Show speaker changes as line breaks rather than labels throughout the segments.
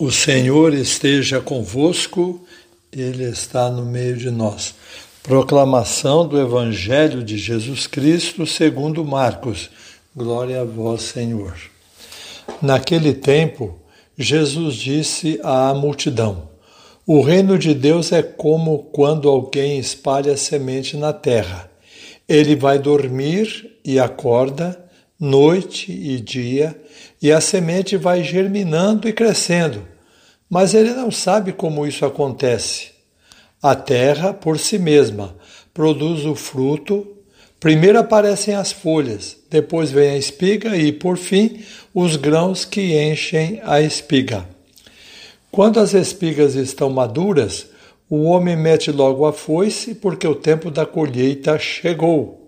O Senhor esteja convosco, Ele está no meio de nós. Proclamação do Evangelho de Jesus Cristo segundo Marcos. Glória a vós, Senhor. Naquele tempo, Jesus disse à multidão: O reino de Deus é como quando alguém espalha semente na terra. Ele vai dormir e acorda, noite e dia, e a semente vai germinando e crescendo, mas ele não sabe como isso acontece. A terra, por si mesma, produz o fruto. Primeiro aparecem as folhas, depois vem a espiga e, por fim, os grãos que enchem a espiga. Quando as espigas estão maduras, o homem mete logo a foice, porque o tempo da colheita chegou.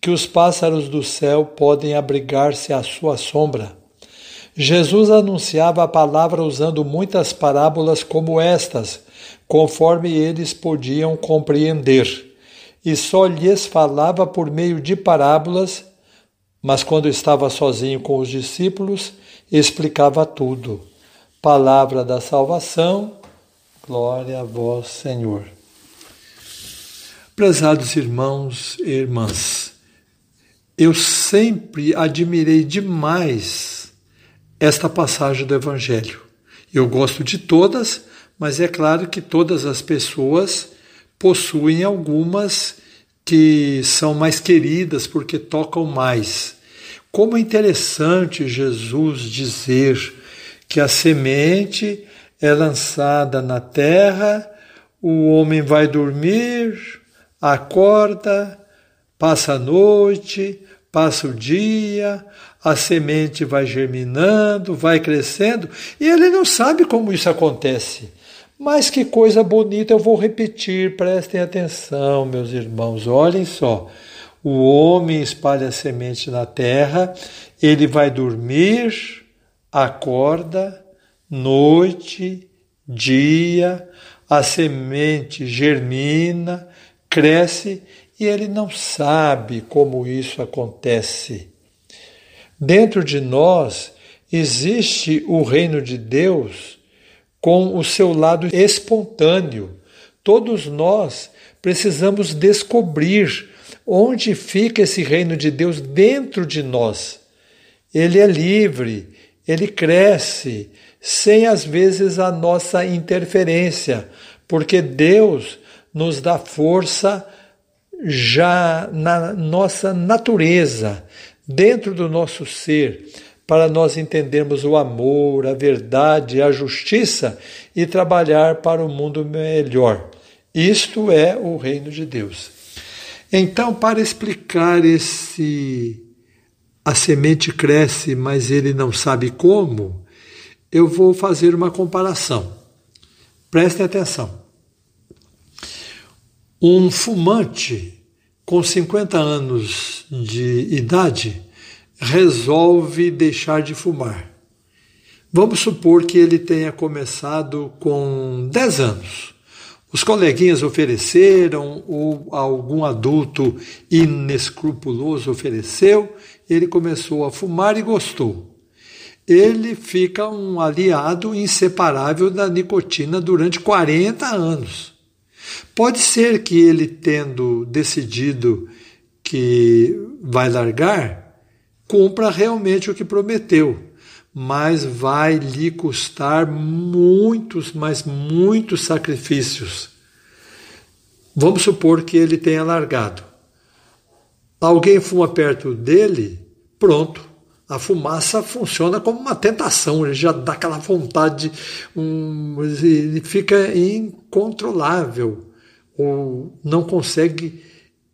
que os pássaros do céu podem abrigar-se à sua sombra. Jesus anunciava a palavra usando muitas parábolas como estas, conforme eles podiam compreender, e só lhes falava por meio de parábolas, mas quando estava sozinho com os discípulos, explicava tudo. Palavra da salvação, glória a vós, Senhor. Prezados irmãos e irmãs, eu sempre admirei demais esta passagem do Evangelho. Eu gosto de todas, mas é claro que todas as pessoas possuem algumas que são mais queridas porque tocam mais. Como é interessante Jesus dizer que a semente é lançada na terra, o homem vai dormir, acorda, passa a noite, Passa o dia, a semente vai germinando, vai crescendo, e ele não sabe como isso acontece. Mas que coisa bonita, eu vou repetir, prestem atenção, meus irmãos, olhem só. O homem espalha a semente na terra, ele vai dormir, acorda, noite, dia, a semente germina, cresce e ele não sabe como isso acontece. Dentro de nós existe o reino de Deus com o seu lado espontâneo. Todos nós precisamos descobrir onde fica esse reino de Deus dentro de nós. Ele é livre, ele cresce, sem às vezes a nossa interferência, porque Deus nos dá força já na nossa natureza, dentro do nosso ser, para nós entendermos o amor, a verdade, a justiça e trabalhar para um mundo melhor. Isto é o reino de Deus. Então, para explicar esse a semente cresce, mas ele não sabe como, eu vou fazer uma comparação. Prestem atenção. Um fumante com 50 anos de idade resolve deixar de fumar. Vamos supor que ele tenha começado com 10 anos. Os coleguinhas ofereceram, ou algum adulto inescrupuloso ofereceu, ele começou a fumar e gostou. Ele fica um aliado inseparável da nicotina durante 40 anos. Pode ser que ele, tendo decidido que vai largar, cumpra realmente o que prometeu, mas vai lhe custar muitos, mas muitos sacrifícios. Vamos supor que ele tenha largado. Alguém fuma perto dele, pronto, a fumaça funciona como uma tentação, ele já dá aquela vontade, um, ele fica incontrolável, ou não consegue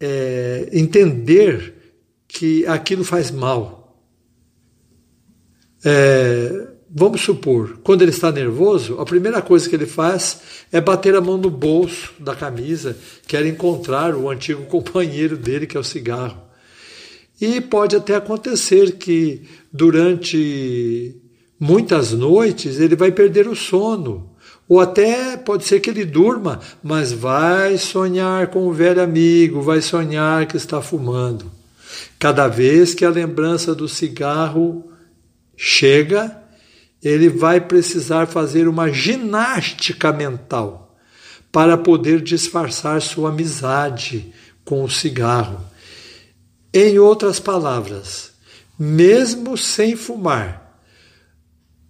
é, entender que aquilo faz mal. É, vamos supor, quando ele está nervoso, a primeira coisa que ele faz é bater a mão no bolso da camisa, quer encontrar o antigo companheiro dele, que é o cigarro. E pode até acontecer que durante muitas noites ele vai perder o sono. Ou até pode ser que ele durma, mas vai sonhar com o velho amigo, vai sonhar que está fumando. Cada vez que a lembrança do cigarro chega, ele vai precisar fazer uma ginástica mental para poder disfarçar sua amizade com o cigarro. Em outras palavras, mesmo sem fumar,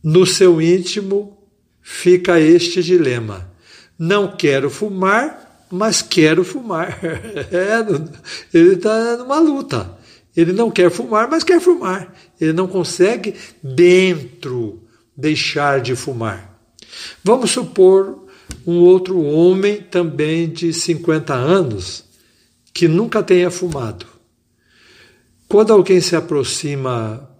no seu íntimo fica este dilema: não quero fumar, mas quero fumar. É, ele está numa luta. Ele não quer fumar, mas quer fumar. Ele não consegue dentro deixar de fumar. Vamos supor um outro homem também de 50 anos que nunca tenha fumado. Quando alguém se aproxima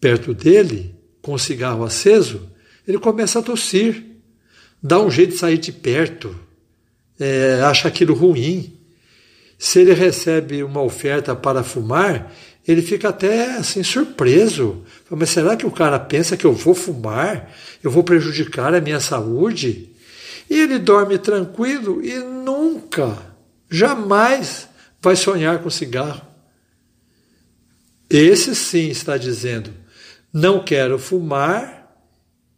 perto dele com o cigarro aceso, ele começa a tossir, dá um jeito de sair de perto, é, acha aquilo ruim. Se ele recebe uma oferta para fumar, ele fica até assim surpreso. Mas será que o cara pensa que eu vou fumar? Eu vou prejudicar a minha saúde? E ele dorme tranquilo e nunca, jamais vai sonhar com cigarro. Esse sim está dizendo: não quero fumar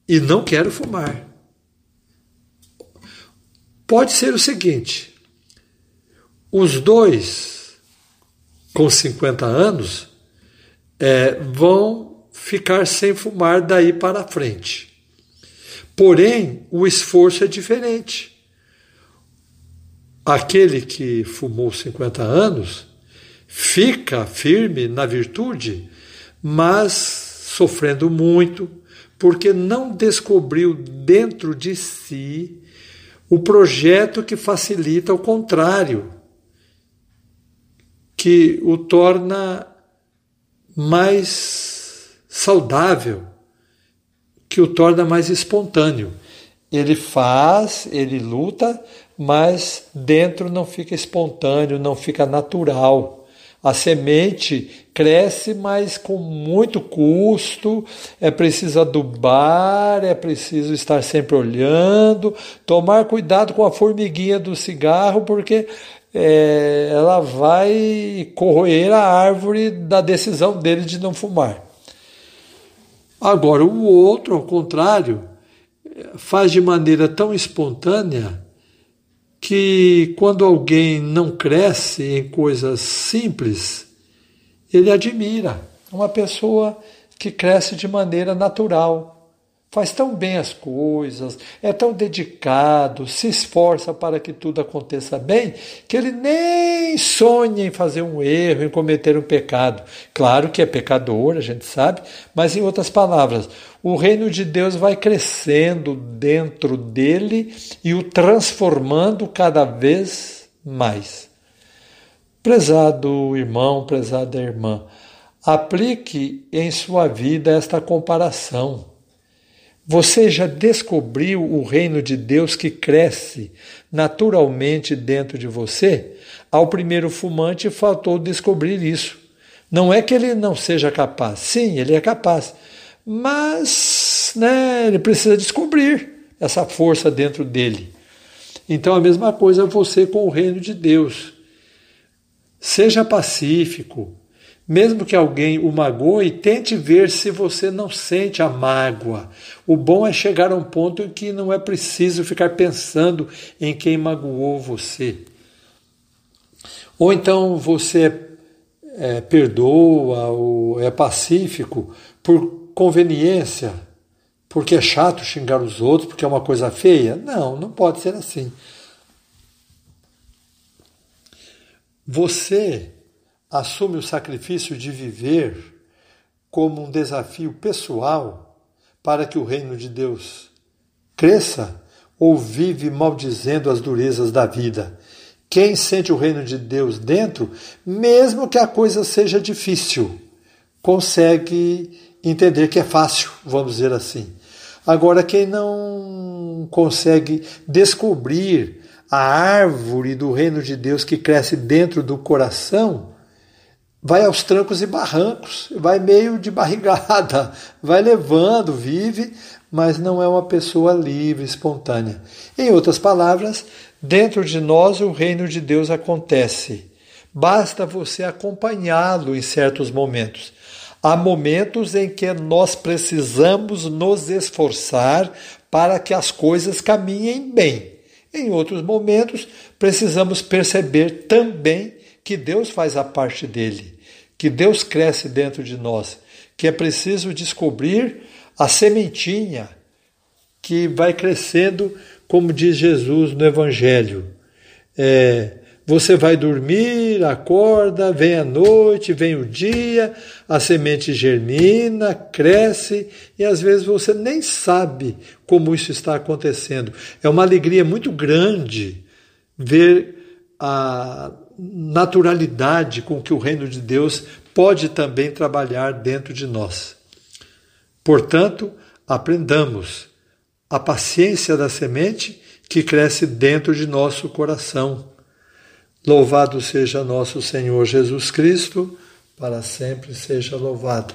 e não quero fumar. Pode ser o seguinte: os dois com 50 anos é, vão ficar sem fumar daí para frente. Porém, o esforço é diferente. Aquele que fumou 50 anos fica firme na virtude, mas sofrendo muito, porque não descobriu dentro de si o projeto que facilita o contrário, que o torna mais saudável, que o torna mais espontâneo. Ele faz, ele luta, mas dentro não fica espontâneo, não fica natural. A semente cresce, mas com muito custo, é preciso adubar, é preciso estar sempre olhando, tomar cuidado com a formiguinha do cigarro, porque é, ela vai corroer a árvore da decisão dele de não fumar. Agora, o outro, ao contrário, faz de maneira tão espontânea que quando alguém não cresce em coisas simples, ele admira. Uma pessoa que cresce de maneira natural, faz tão bem as coisas, é tão dedicado, se esforça para que tudo aconteça bem, que ele nem sonha em fazer um erro, em cometer um pecado. Claro que é pecador, a gente sabe, mas em outras palavras, o reino de Deus vai crescendo dentro dele e o transformando cada vez mais. Prezado irmão, prezada irmã, aplique em sua vida esta comparação você já descobriu o reino de Deus que cresce naturalmente dentro de você? Ao primeiro fumante faltou descobrir isso. Não é que ele não seja capaz, sim, ele é capaz, mas né, ele precisa descobrir essa força dentro dele. Então a mesma coisa você com o reino de Deus. Seja pacífico, mesmo que alguém o magoe, tente ver se você não sente a mágoa. O bom é chegar a um ponto em que não é preciso ficar pensando em quem magoou você. Ou então você é, perdoa ou é pacífico por conveniência, porque é chato xingar os outros, porque é uma coisa feia. Não, não pode ser assim. Você assume o sacrifício de viver como um desafio pessoal para que o reino de Deus cresça ou vive maldizendo as durezas da vida? Quem sente o reino de Deus dentro, mesmo que a coisa seja difícil, consegue entender que é fácil, vamos dizer assim. Agora, quem não consegue descobrir a árvore do reino de Deus que cresce dentro do coração, vai aos trancos e barrancos, vai meio de barrigada, vai levando, vive, mas não é uma pessoa livre, espontânea. Em outras palavras, dentro de nós o reino de Deus acontece. Basta você acompanhá-lo em certos momentos. Há momentos em que nós precisamos nos esforçar para que as coisas caminhem bem. Em outros momentos, precisamos perceber também que Deus faz a parte dele, que Deus cresce dentro de nós, que é preciso descobrir a sementinha que vai crescendo, como diz Jesus no Evangelho. É, você vai dormir, acorda, vem a noite, vem o dia, a semente germina, cresce e às vezes você nem sabe como isso está acontecendo. É uma alegria muito grande ver a naturalidade com que o reino de Deus pode também trabalhar dentro de nós. Portanto, aprendamos a paciência da semente que cresce dentro de nosso coração Louvado seja nosso Senhor Jesus Cristo, para sempre seja louvado.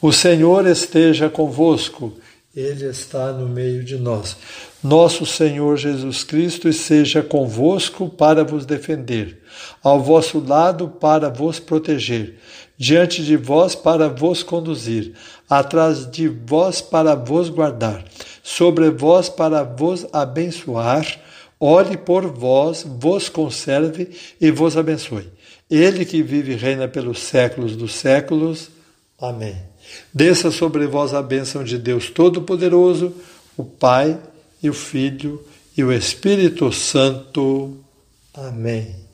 O Senhor esteja convosco, Ele está no meio de nós. Nosso Senhor Jesus Cristo seja convosco para vos defender, ao vosso lado para vos proteger, diante de vós para vos conduzir, atrás de vós para vos guardar, sobre vós para vos abençoar olhe por vós, vos conserve e vos abençoe. Ele que vive e reina pelos séculos dos séculos. Amém. Desça sobre vós a bênção de Deus Todo-Poderoso, o Pai e o Filho e o Espírito Santo. Amém.